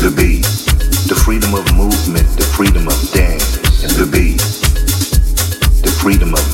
the beat, the freedom of movement, the freedom of dance, and the beat, the freedom of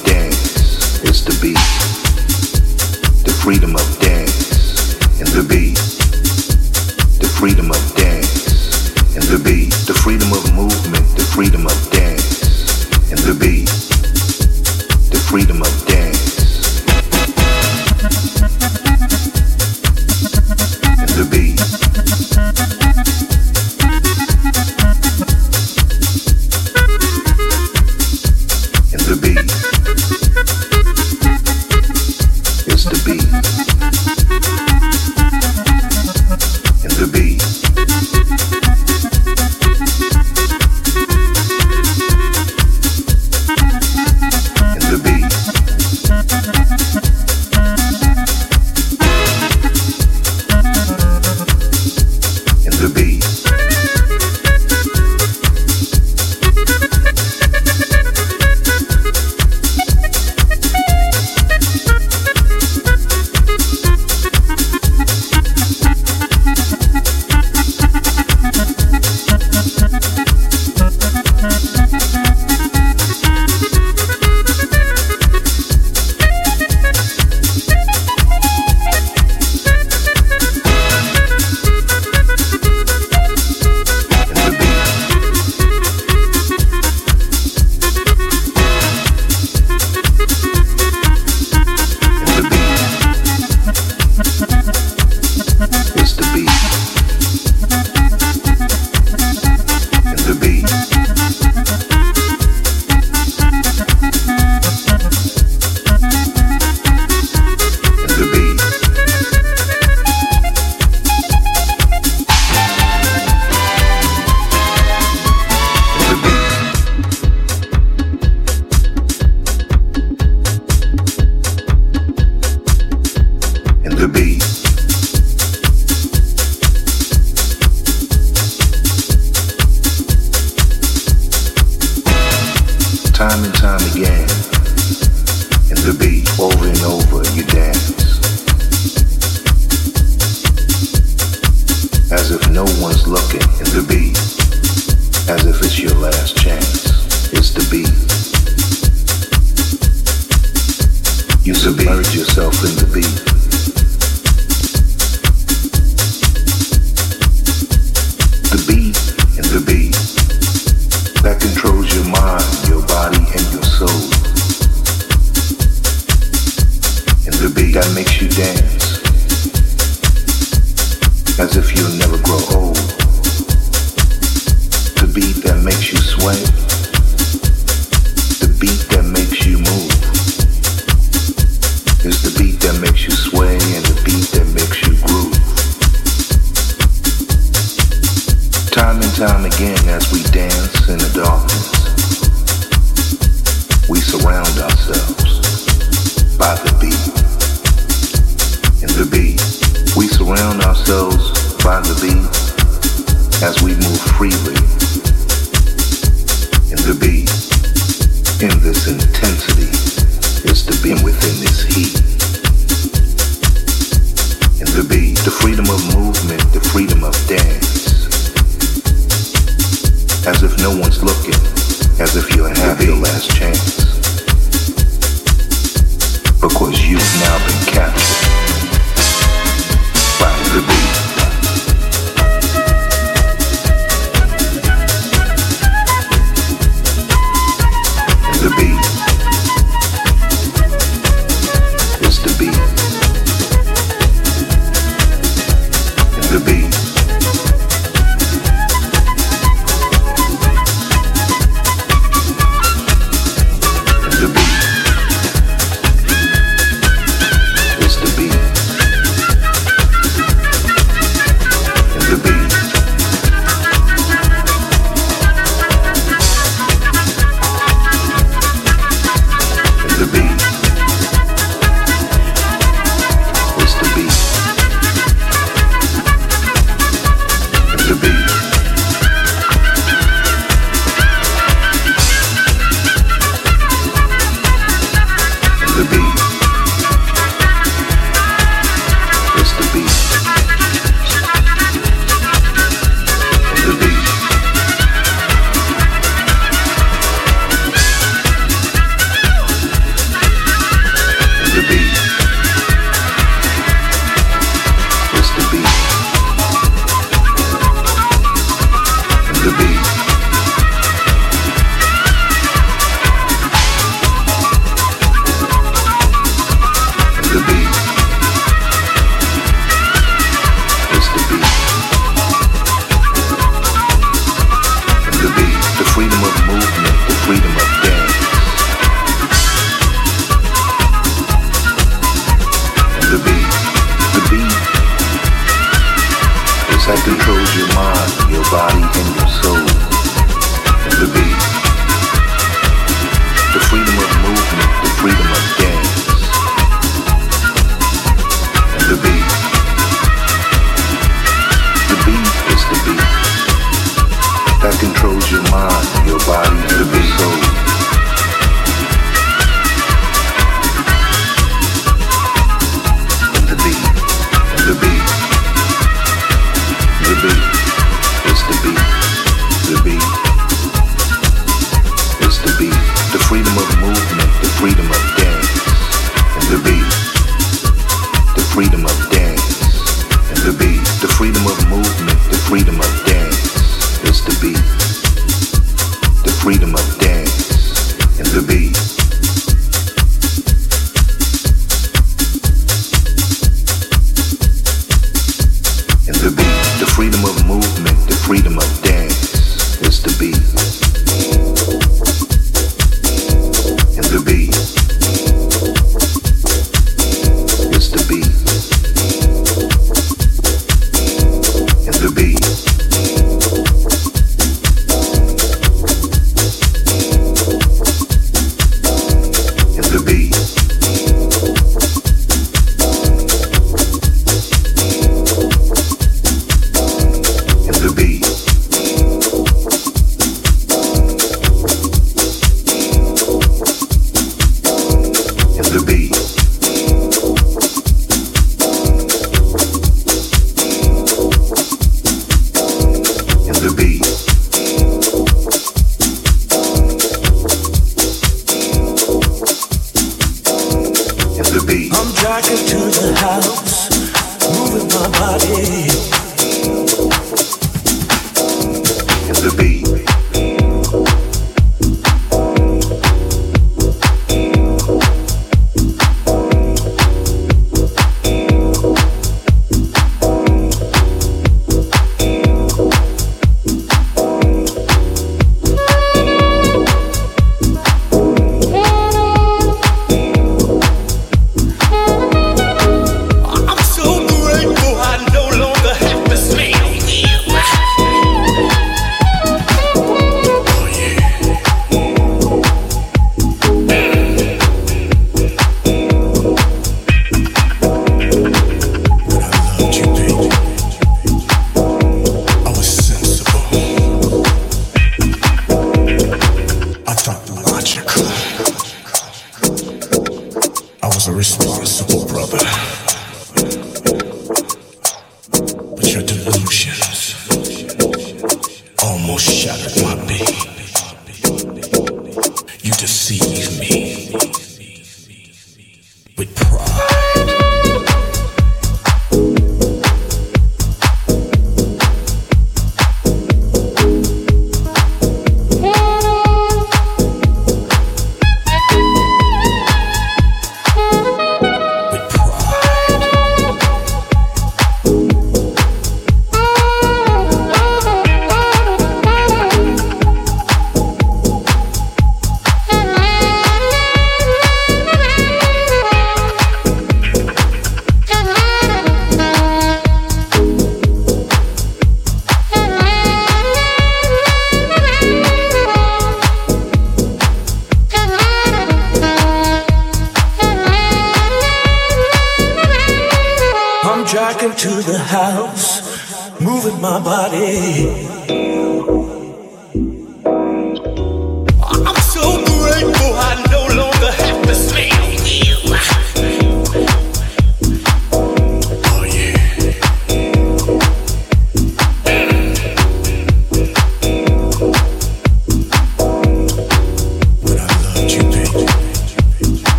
the beat.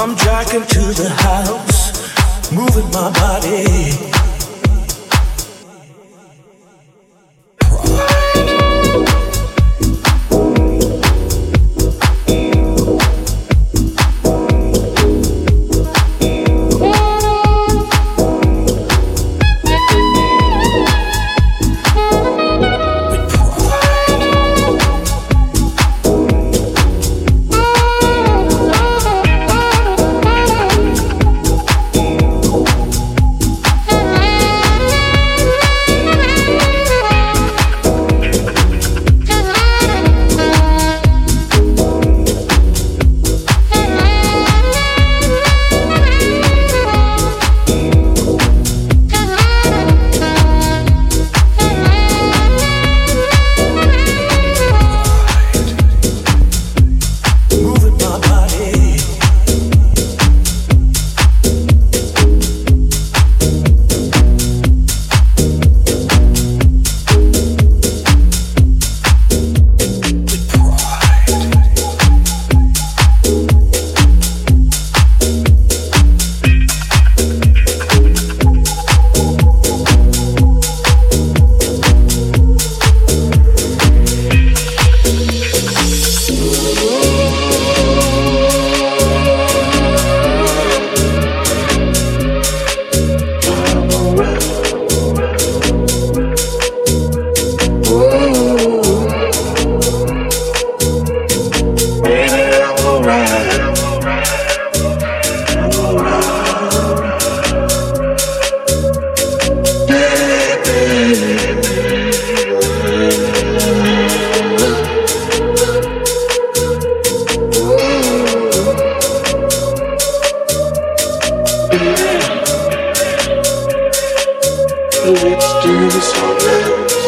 I'm dragging to the house, moving my body. minutes to this whole